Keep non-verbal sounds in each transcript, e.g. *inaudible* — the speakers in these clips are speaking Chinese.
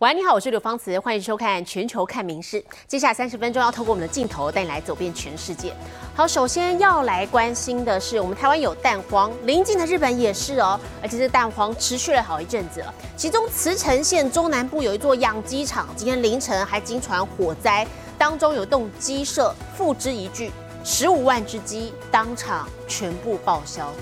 喂，你好，我是刘芳慈，欢迎收看《全球看名事》。接下来三十分钟要透过我们的镜头带你来走遍全世界。好，首先要来关心的是，我们台湾有蛋荒，邻近的日本也是哦，而且这蛋荒持续了好一阵子了。其中茨城县中南部有一座养鸡场，今天凌晨还惊传火灾，当中有栋鸡舍付之一炬，十五万只鸡当场全部报销。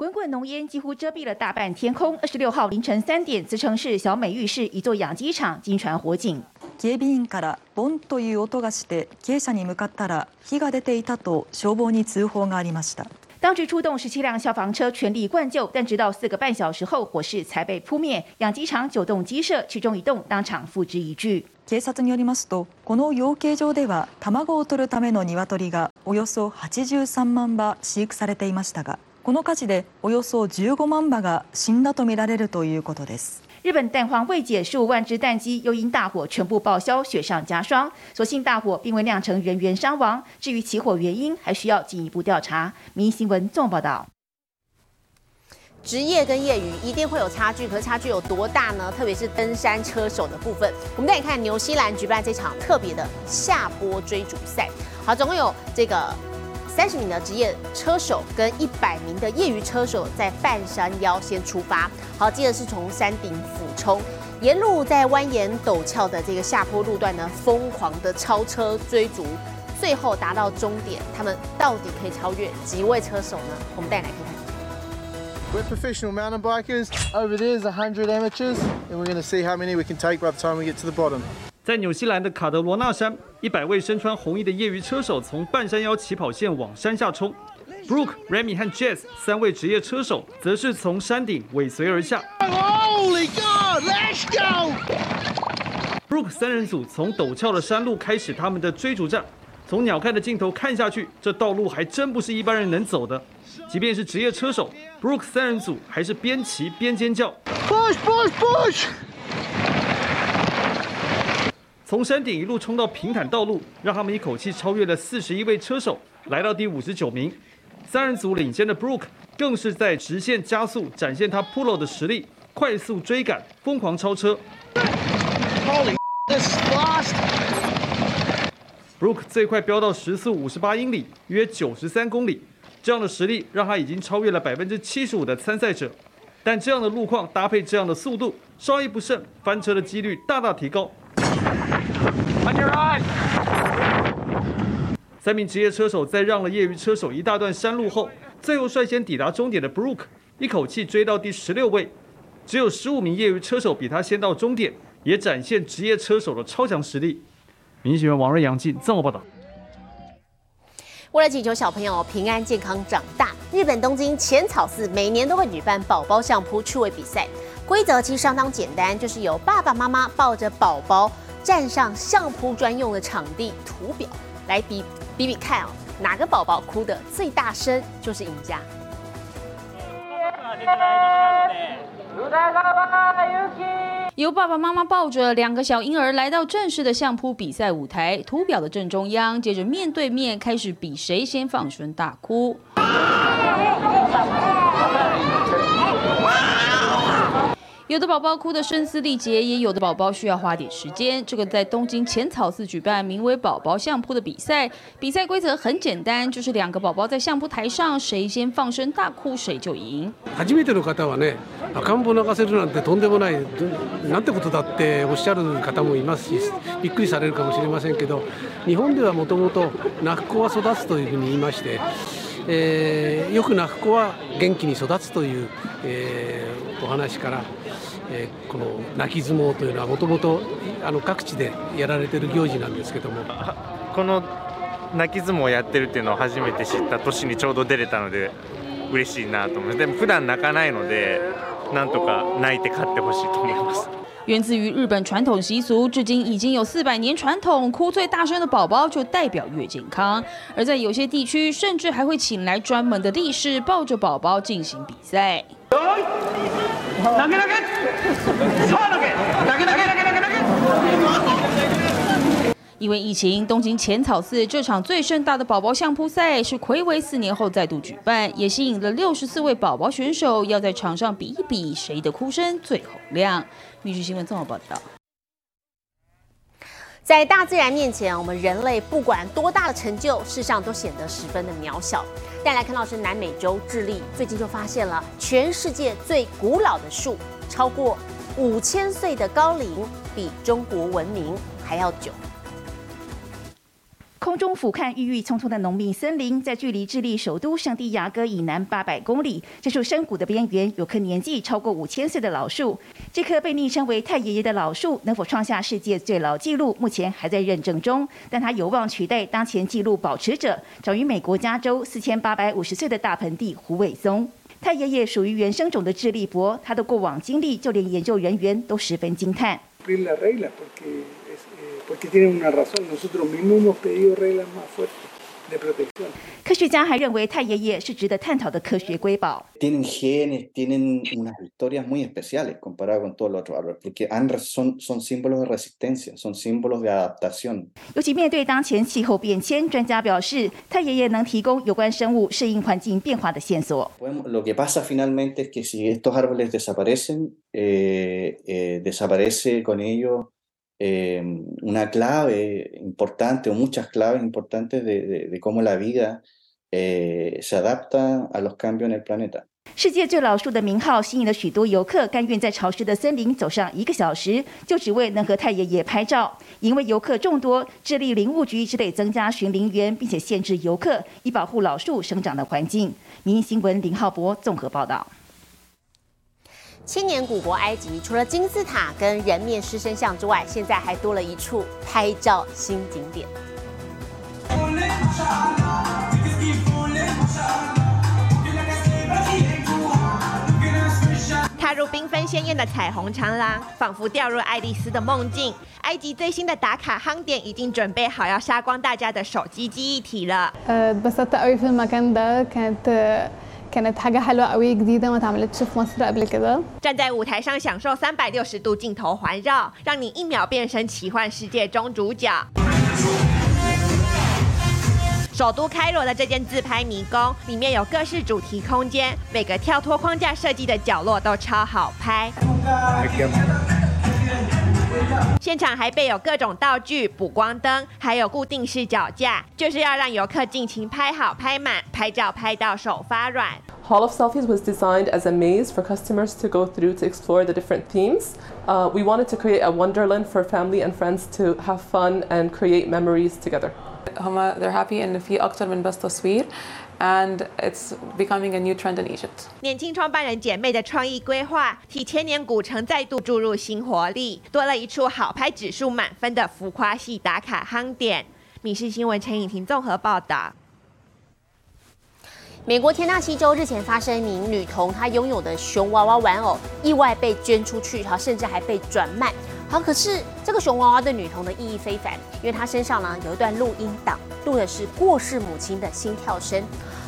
滚滚浓烟几乎遮蔽了大半天空。二十六号凌晨三点，茨城市小美玉市一座养鸡場惊传火警。警備員からボンという音がして鶏舎に向かったら火が出ていたと消防に通報がありました。当局出动十七辆消防车全力灌救，但直到四个半小时后，火势才被扑灭。养鸡场九栋鸡舍，其中一栋当场付之一炬。警察によりますと、この養鶏場では卵を取るための鶏がおよそ83万羽飼育されていましたが。 この火事でおよそ15万羽が死んだとみられるということです。日本蛋荒未解，十五万只蛋鸡又因大火全部报销，雪上加霜。所幸大火并未酿成人员伤亡，至于起火原因，还需要进一步调查。民新闻综合报道。职业跟业余一定会有差距，可是差距有多大呢？特别是登山车手的部分。我们再来看纽西兰举办这场特别的下坡追逐赛。好，总共有这个。 三十名的职业车手跟一百名的业余车手在半山腰先出发，好，接着是从山顶俯冲，沿路在蜿蜒陡峭的这个下坡路段呢，疯狂的超车追逐，最后达到终点，他们到底可以超越几位车手呢？我们带来看看。We're professional mountain bikers. Over there is a hundred amateurs, and we're going to see how many we can take by the time we get to the bottom. 在纽西兰的卡德罗纳山，一百位身穿红衣的业余车手从半山腰起跑线往山下冲。Brooke、Remy 和 Jess 三位职业车手则是从山顶尾随而下。Holy God, let's go! Brooke 三人组从陡峭的山路开始他们的追逐战。从鸟瞰的镜头看下去，这道路还真不是一般人能走的。即便是职业车手，Brooke 三人组还是边骑边尖叫。Push, push, push! 从山顶一路冲到平坦道路，让他们一口气超越了四十一位车手，来到第五十九名。三人组领先的 Brooke 更是在直线加速，展现他 Polo 的实力，快速追赶，疯狂超车。*laughs* Brooke 最快飙到时速五十八英里，约九十三公里。这样的实力让他已经超越了百分之七十五的参赛者。但这样的路况搭配这样的速度，稍一不慎，翻车的几率大大提高。三名职业车手在让了业余车手一大段山路后，最后率先抵达终点的 Brooke 一口气追到第十六位，只有十五名业余车手比他先到终点，也展现职业车手的超强实力。民新闻王瑞阳记这么报道。为了祈求小朋友平安健康长大，日本东京浅草寺每年都会举办宝宝相扑趣味比赛。规则其实相当简单，就是由爸爸妈妈抱着宝宝。站上相扑专用的场地图表来比比比看哦，哪个宝宝哭的最大声就是赢家。由爸爸妈妈抱着两个小婴儿来到正式的相扑比赛舞台，图表的正中央，接着面对面开始比谁先放声大哭。有的宝宝哭得声嘶力竭，也有的宝宝需要花点时间。这个在东京浅草寺举办名为“宝宝相扑”的比赛，比赛规则很简单，就是两个宝宝在相扑台上，谁先放声大哭，谁就赢。初めての方はね、赤ん坊泣かせるなんてとんでもない、なんてことだっておっしゃる方もいますし、びっくりされるかもしれませんけど、日本ではもともと泣く子は育つというふうに言いまして。 えー、よく泣く子は元気に育つという、えー、お話から、えー、この泣き相撲というのはもともと各地でやられてる行事なんですけどもこの泣き相撲をやってるっていうのを初めて知った年にちょうど出れたので嬉しいなと思いますでも普段泣かないのでなんとか泣いて勝ってほしいと思います。源自于日本传统习俗，至今已经有四百年传统。哭最大声的宝宝就代表越健康。而在有些地区，甚至还会请来专门的力士抱着宝宝进行比赛。因为疫情，东京浅草寺这场最盛大的宝宝相扑赛是暌违四年后再度举办，也吸引了六十四位宝宝选手要在场上比一比谁的哭声最洪亮。《密剧新闻》综合报道。在大自然面前，我们人类不管多大的成就，事实上都显得十分的渺小。再来看到是南美洲智利，最近就发现了全世界最古老的树，超过五千岁的高龄，比中国文明还要久。空中俯瞰郁郁葱葱的浓密森林，在距离智利首都圣地亚哥以南八百公里，这处山谷的边缘有棵年纪超过五千岁的老树。这棵被昵称为“太爷爷”的老树，能否创下世界最老纪录，目前还在认证中。但它有望取代当前纪录保持者，长于美国加州四千八百五十岁的大盆地胡尾松。太爷爷属于原生种的智利伯，他的过往经历，就连研究人员都十分惊叹。porque tienen una razón. Nosotros mismos hemos pedido reglas más fuertes de protección. 科学家还认为太爷爷是值得探讨的科学瑰宝。Tienen genes, tienen unas historias muy especiales comparado con todos los otros árboles, porque han, son, son símbolos de resistencia, son símbolos de adaptación. 尤其面对当前气候变迁，专家表示，太爷爷能提供有关生物适应环境变化的线索。Lo que pasa finalmente es que si estos árboles desaparecen, eh, eh, desaparece con ellos 世界最老树的名号吸引了许多游客，甘愿在潮湿的森林走上一个小时，就只为能和太爷爷拍照。因为游客众多，智利林务局只得增加巡林员，并且限制游客，以保护老树生长的环境。民新闻林浩博综合报道。千年古国埃及，除了金字塔跟人面狮身像之外，现在还多了一处拍照新景点。踏入缤纷鲜艳的彩虹长廊，仿佛掉入爱丽丝的梦境。埃及最新的打卡夯点已经准备好要杀光大家的手机记忆体了。كانت حاجة حلوة قوي جديدة ما اتعملتش في مصر قبل كده 站在舞台上享受三百六十度镜头环绕，让你一秒变身奇幻世界中主角。首都开罗的这间自拍迷宫，里面有各式主题空间，每个跳脱框架设计的角落都超好拍。 现场还备有各种道具、补光灯，还有固定式脚架，就是要让游客尽情拍好、拍满，拍照拍到手发软。Hall of Selfies was designed as a maze for customers to go through to explore the different themes. Uh, we wanted to create a wonderland for family and friends to have fun and create memories together. هما they're happy إن في أكتر من بس تصوير and it's becoming a new trend in Egypt. 年轻创办人姐妹的创意规划，替千年古城再度注入新活力，多了一处好拍指数满分的浮夸系打卡夯点。米氏新闻陈颖婷综合报道。美国田纳西州日前发生一名女童，她拥有的熊娃娃玩偶意外被捐出去，好，甚至还被转卖。好，可是这个熊娃娃的女童的意义非凡，因为她身上呢有一段录音档，录的是过世母亲的心跳声。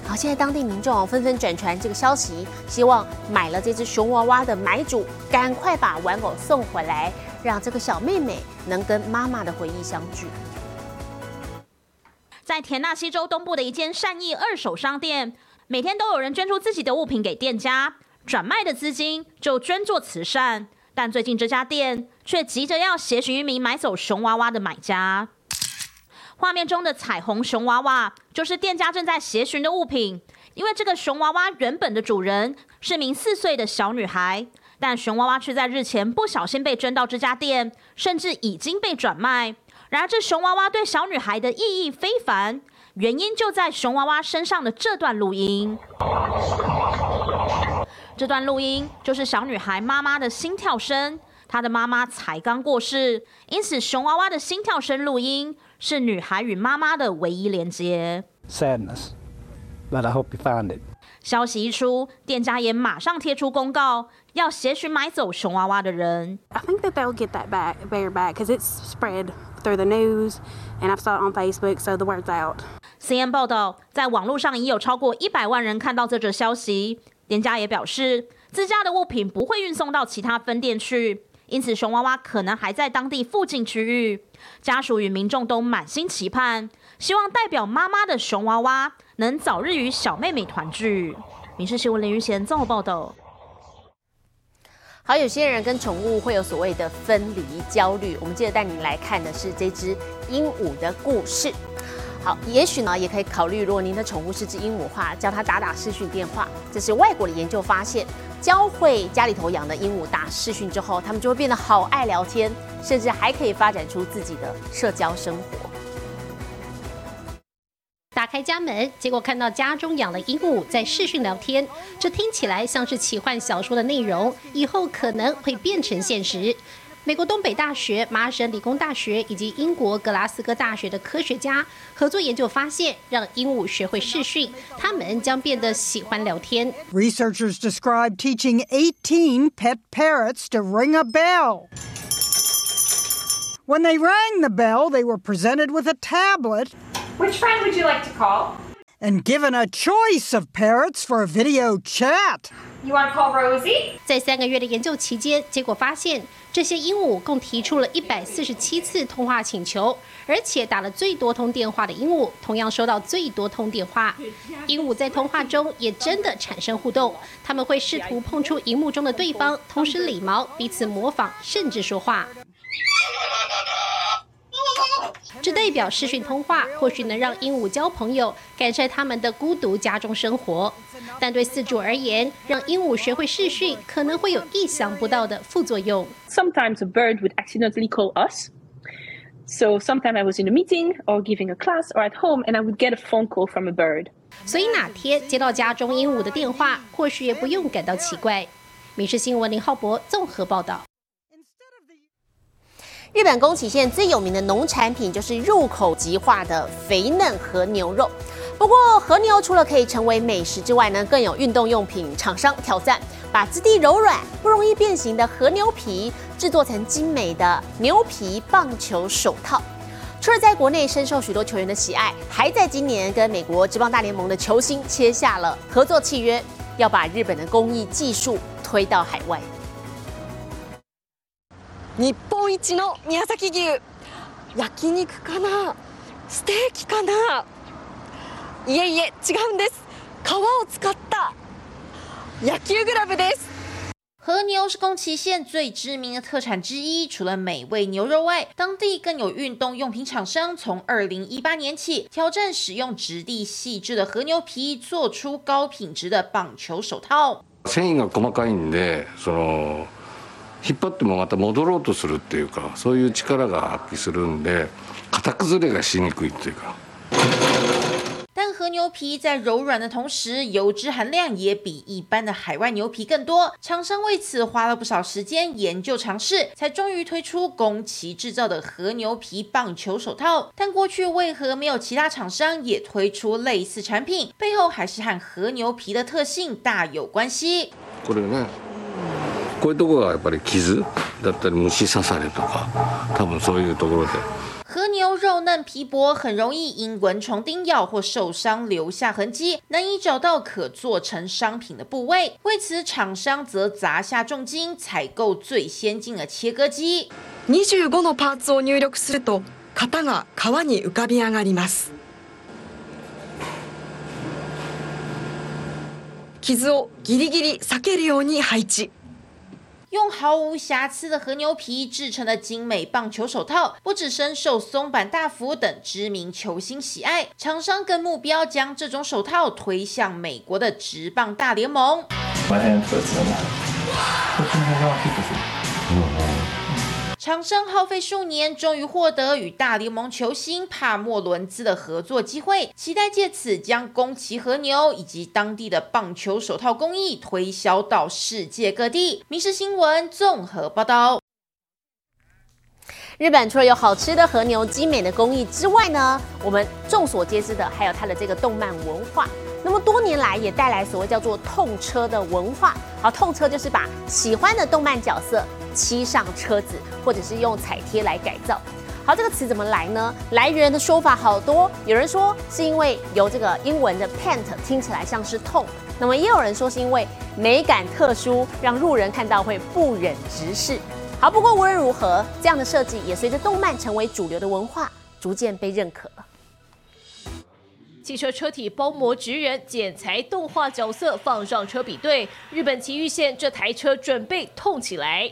好，现在当地民众纷纷转传这个消息，希望买了这只熊娃娃的买主赶快把玩偶送回来，让这个小妹妹能跟妈妈的回忆相聚。在田纳西州东部的一间善意二手商店，每天都有人捐出自己的物品给店家，转卖的资金就捐做慈善。但最近这家店却急着要协寻一名买走熊娃娃的买家。画面中的彩虹熊娃娃就是店家正在协寻的物品，因为这个熊娃娃原本的主人是名四岁的小女孩，但熊娃娃却在日前不小心被捐到这家店，甚至已经被转卖。然而，这熊娃娃对小女孩的意义非凡，原因就在熊娃娃身上的这段录音。这段录音就是小女孩妈妈的心跳声，她的妈妈才刚过世，因此熊娃娃的心跳声录音是女孩与妈妈的唯一连接。Sadness, but I hope you found it. 消息一出，店家也马上贴出公告，要协寻买走熊娃娃的人。I think that they'll get that back, bear back, because it's spread through the news, and I've saw it on Facebook, so the word's out. CNN 报道，在网络上已有超过一百万人看到这则消息。店家也表示，自家的物品不会运送到其他分店去，因此熊娃娃可能还在当地附近区域。家属与民众都满心期盼，希望代表妈妈的熊娃娃能早日与小妹妹团聚。民事新闻林玉贤综合报道。好，有些人跟宠物会有所谓的分离焦虑。我们接着带您来看的是这只鹦鹉的故事。好，也许呢，也可以考虑，如果您的宠物是只鹦鹉的话，叫它打打视讯电话。这是外国的研究发现，教会家里头养的鹦鹉打视讯之后，它们就会变得好爱聊天，甚至还可以发展出自己的社交生活。打开家门，结果看到家中养了鹦鹉在视讯聊天，这听起来像是奇幻小说的内容，以后可能会变成现实。美国东北大学、麻省理工大学以及英国格拉斯哥大学的科学家合作研究发现，让鹦鹉学会视讯，它们将变得喜欢聊天。Researchers describe teaching 18 pet parrots to ring a bell. When they rang the bell, they were presented with a tablet. Which friend would you like to call? And given a choice of parrots for a video chat. You want to call Rosie? 在三个月的研究期间，结果发现这些鹦鹉共提出了一百四十七次通话请求，而且打了最多通电话的鹦鹉，同样收到最多通电话。*laughs* 鹦鹉在通话中也真的产生互动，他们会试图碰触荧幕中的对方，同时理毛，彼此模仿，甚至说话。这代表视讯通话或许能让鹦鹉交朋友，改善他们的孤独家中生活。但对饲主而言，让鹦鹉学会视讯可能会有意想不到的副作用。Sometimes a bird would accidentally call us. So sometimes I was in a meeting or giving a class or at home and I would get a phone call from a bird. 所以哪天接到家中鹦鹉的电话，或许也不用感到奇怪。民事新闻林浩博综合报道。日本宫崎县最有名的农产品就是入口即化的肥嫩和牛肉。不过，和牛除了可以成为美食之外呢，更有运动用品厂商挑战，把质地柔软、不容易变形的和牛皮制作成精美的牛皮棒球手套。除了在国内深受许多球员的喜爱，还在今年跟美国职棒大联盟的球星签下了合作契约，要把日本的工艺技术推到海外。日本一の宮崎牛焼肉かなステーキかないえいえ違うんです皮を使った野球グラブです和牛是宫崎县最知名的特产之一，除了美味牛肉外，当地更有运动用品厂商从二零一八年起挑战使用质地细致的和牛皮，做出高品质的棒球手套。繊維が細かいんでその 引っ張ってもまた戻ろうとするっていうかそういう力が発揮するんで型崩れがしにくいっていうか。但和牛皮在柔软的同时，油脂含量也比一般的海外牛皮更多。厂商为此花了不少时间研究尝试，才终于推出宫崎制造的和牛皮棒球手套。但过去为何没有其他厂商也推出类似产品？背后还是和和牛皮的特性大有关系。これね こういうところがやっぱり傷だったり虫刺されとか多分そういうところで。和牛肉嫩皮薄，很容易因蚊虫叮咬或受伤留下痕迹，难以找到可做成商品的部位。为此，厂商则砸下重金采购最先进的切割机。25のパーツを入力すると型が皮に浮かび上がります傷をギリギリ避けるように配置用毫无瑕疵的和牛皮制成的精美棒球手套，不只深受松坂大辅等知名球星喜爱，厂商更目标将这种手套推向美国的职棒大联盟。厂商耗费数年，终于获得与大联盟球星帕莫伦兹的合作机会，期待借此将宫崎和牛以及当地的棒球手套工艺推销到世界各地。民事新闻综合报道。日本除了有好吃的和牛、精美的工艺之外呢，我们众所皆知的还有它的这个动漫文化。那么多年来也带来所谓叫做痛车的文化。好，痛车就是把喜欢的动漫角色漆上车子，或者是用彩贴来改造。好，这个词怎么来呢？来源的说法好多，有人说是因为由这个英文的 paint 听起来像是痛，那么也有人说是因为美感特殊，让路人看到会不忍直视。好，不过无论如何，这样的设计也随着动漫成为主流的文化，逐渐被认可了。汽车车体包膜职人剪裁动画角色放上车比对，日本崎玉县这台车准备痛起来。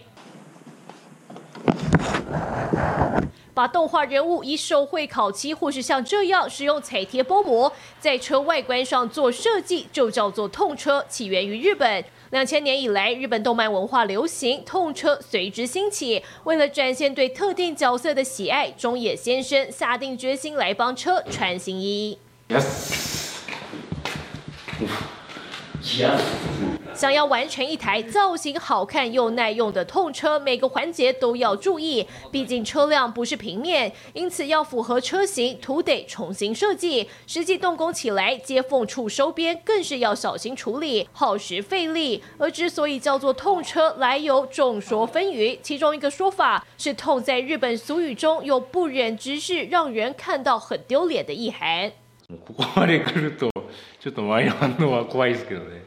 把动画人物以手绘烤漆，或是像这样使用彩贴包膜，在车外观上做设计，就叫做痛车，起源于日本。两千年以来，日本动漫文化流行，痛车随之兴起。为了展现对特定角色的喜爱，中野先生下定决心来帮车穿新衣。想要完成一台造型好看又耐用的痛车，每个环节都要注意。毕竟车辆不是平面，因此要符合车型，图得重新设计。实际动工起来，接缝处收边更是要小心处理，耗时费力。而之所以叫做痛车，来由众说纷纭。其中一个说法是，痛在日本俗语中有不忍直视、让人看到很丢脸的意涵。ここまで来るとちょっと周りの反応は怖いですけどね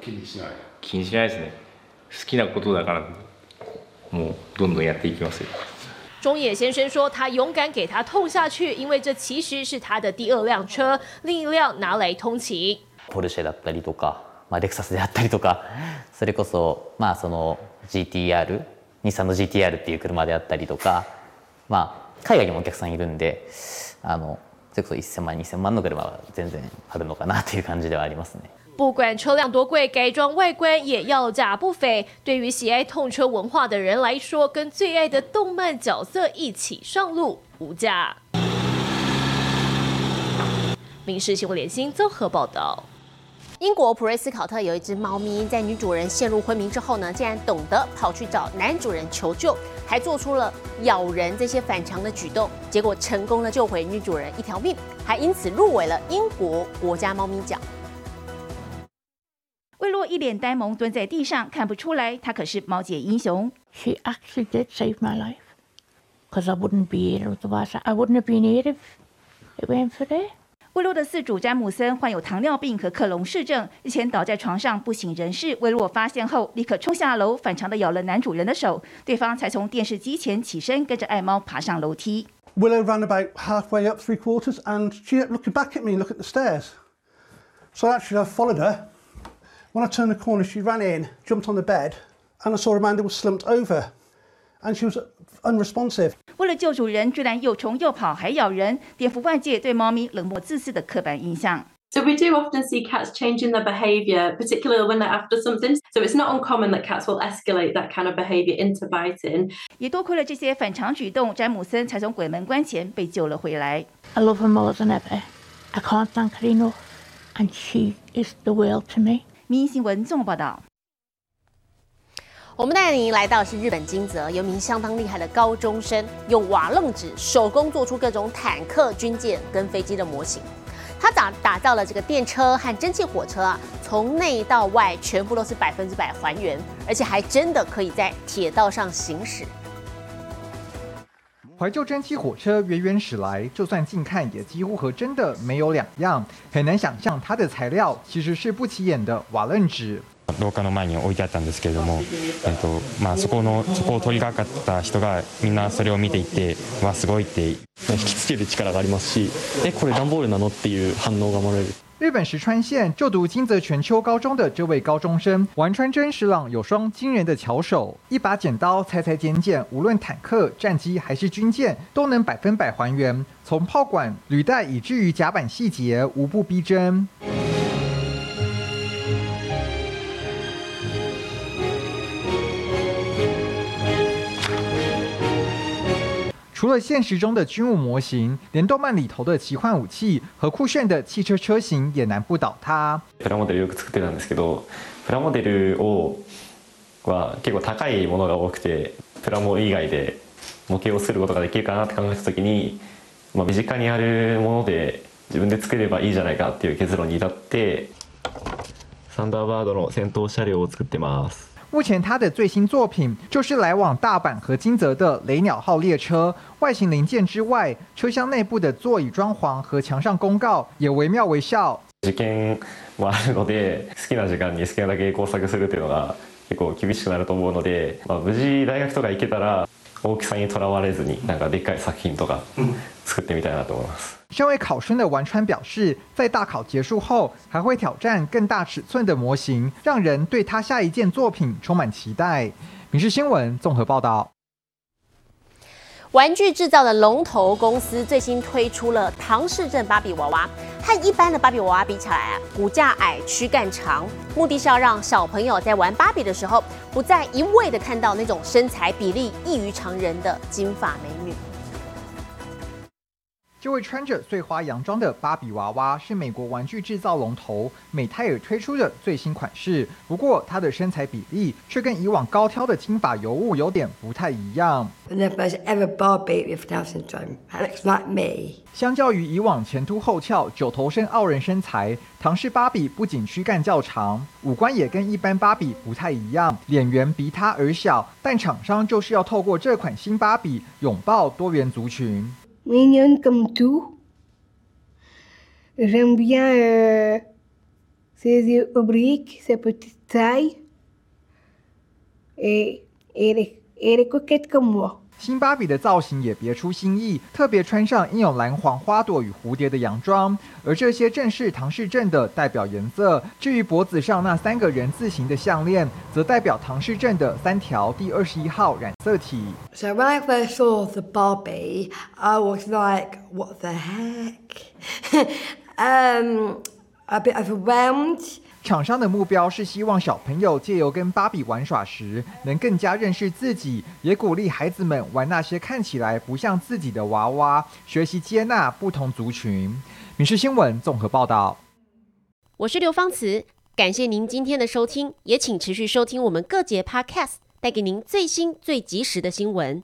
気にしない気にしないですね好きなことだからもうどんどんやっていきますよ中野先生说：“他勇敢给他痛下去，因为这其实是他的第二辆车，另一辆拿来通勤。ポルシェだったりとか、まあレクサスであったりとか、それこそまあその GTR、日産の GTR っていう車であったりとか、まあ海外にもお客さんいるんで、あのそれこそ1000万2000万の車は全然あるのかなという感じではありますね。”不管车辆多贵，改装外观也要价不菲。对于喜爱痛车文化的人来说，跟最爱的动漫角色一起上路，无价。民事新闻联新综合报道。英国普瑞斯考特有一只猫咪，在女主人陷入昏迷之后呢，竟然懂得跑去找男主人求救，还做出了咬人这些反常的举动，结果成功的救回女主人一条命，还因此入围了英国国家猫咪奖。魏洛一脸呆萌蹲在地上，看不出来他可是猫界英雄。She actually did save my life. Because I wouldn't be here otherwise. I wouldn't have been here if it weren't for her. 威洛的饲主詹姆森患有糖尿病和克隆氏症，日前倒在床上不省人事。威洛发现后，立刻冲下楼，反常的咬了男主人的手，对方才从电视机前起身，跟着爱猫爬上楼梯。Willow ran about halfway up three quarters and she kept looking back at me, look at the stairs. So actually I followed her. When I turned the corner, she ran in, jumped on the bed, and I saw Amanda was slumped over. And she was unresponsive. 为了救主人，居然又冲又跑还咬人，颠覆外界对猫咪冷漠自私的刻板印象。 So we do often see cats changing their behaviour, particularly when they're after something. So it's not uncommon that cats will escalate that kind of behaviour into biting. 也多亏了这些反常举动，詹姆森才从鬼门关前被救了回来。 I love her more than ever. I can't thank her enough. And she is the world to me. 民新闻综合报道。我们带您来到是日本金泽，有名相当厉害的高中生，用瓦楞纸手工做出各种坦克、军舰跟飞机的模型。他打打造了这个电车和蒸汽火车啊，从内到外全部都是百分之百还原，而且还真的可以在铁道上行驶。怀旧蒸汽火车源远史来，就算近看也几乎和真的没有两样。很难想象它的材料其实是不起眼的瓦楞纸。廊下の前に置いてあったんですけれども、えっとまあ、そこのそこを取り掛かった人がみんなそれを見ていてわすごいって引きつける力がありますしえこれ段ボールなのっていう反応がもらえる 日本石川县就读金泽全秋高中的这位高中生丸川真实朗有双惊人的巧手，一把剪刀裁裁剪剪，无论坦克、战机还是军舰，都能百分百还原，从炮管、履带以至于甲板细节，无不逼真。除了现实中的军武模型，连动漫里头的奇幻武器和酷炫的汽车车型也难不倒他。プラモデルよく作ってたんですけど、プラモデルをは結構高いものが多くて、プラモ以外で模型を作ることができるかなって考えた時に、まあ身近にあるもので自分で作ればいいじゃないかっていう結論に至って、サンダーバードの戦闘車両を作ってます。目前他的最新作品就是来往大阪和金泽的雷鸟号列车。外形零件之外，车厢内部的座椅装潢和墙上公告也惟妙惟肖。受験もあるので、好きな時間に好きなだけ工作するっていうのが 結構厳しくなると思うので、まあ、無事大学とか行けたら大きさにとらわれずになんかでっかい作品とか 作ってみたいなと思います。身为考生的丸川表示，在大考结束后，还会挑战更大尺寸的模型，让人对他下一件作品充满期待。《民事新闻》综合报道。玩具制造的龙头公司最新推出了唐氏症芭比娃娃，和一般的芭比娃娃比起来啊，骨架矮、躯干长，目的是要让小朋友在玩芭比的时候，不再一味的看到那种身材比例异于常人的金发美女。 这位穿着碎花洋装的芭比娃娃是美国玩具制造龙头美泰尔推出的最新款式。不过，她的身材比例却跟以往高挑的金发尤物有点不太一样。相较于以往前凸后翘、九头身傲人身材，唐氏芭比不仅躯干较长，五官也跟一般芭比不太一样，脸圆鼻塌而小。但厂商就是要透过这款新芭比拥抱多元族群。Mignonne comme tout. J'aime bien euh, ses yeux obliques, sa petite taille. Et, elle est coquette comme moi. 新芭比的造型也别出心意，特别穿上印有蓝黄花朵与蝴蝶的洋装，而这些正是唐氏症的代表颜色。至于脖子上那三个人字形的项链，则代表唐氏症的三条第二十一号染色体。So when I first saw the Barbie, I was like, "What the heck?" *laughs* Um, a bit overwhelmed. 厂商的目标是希望小朋友借由跟芭比玩耍时，能更加认识自己，也鼓励孩子们玩那些看起来不像自己的娃娃，学习接纳不同族群。民事新闻综合报道。我是刘芳慈，感谢您今天的收听，也请持续收听我们各节 Podcast，带给您最新最及时的新闻。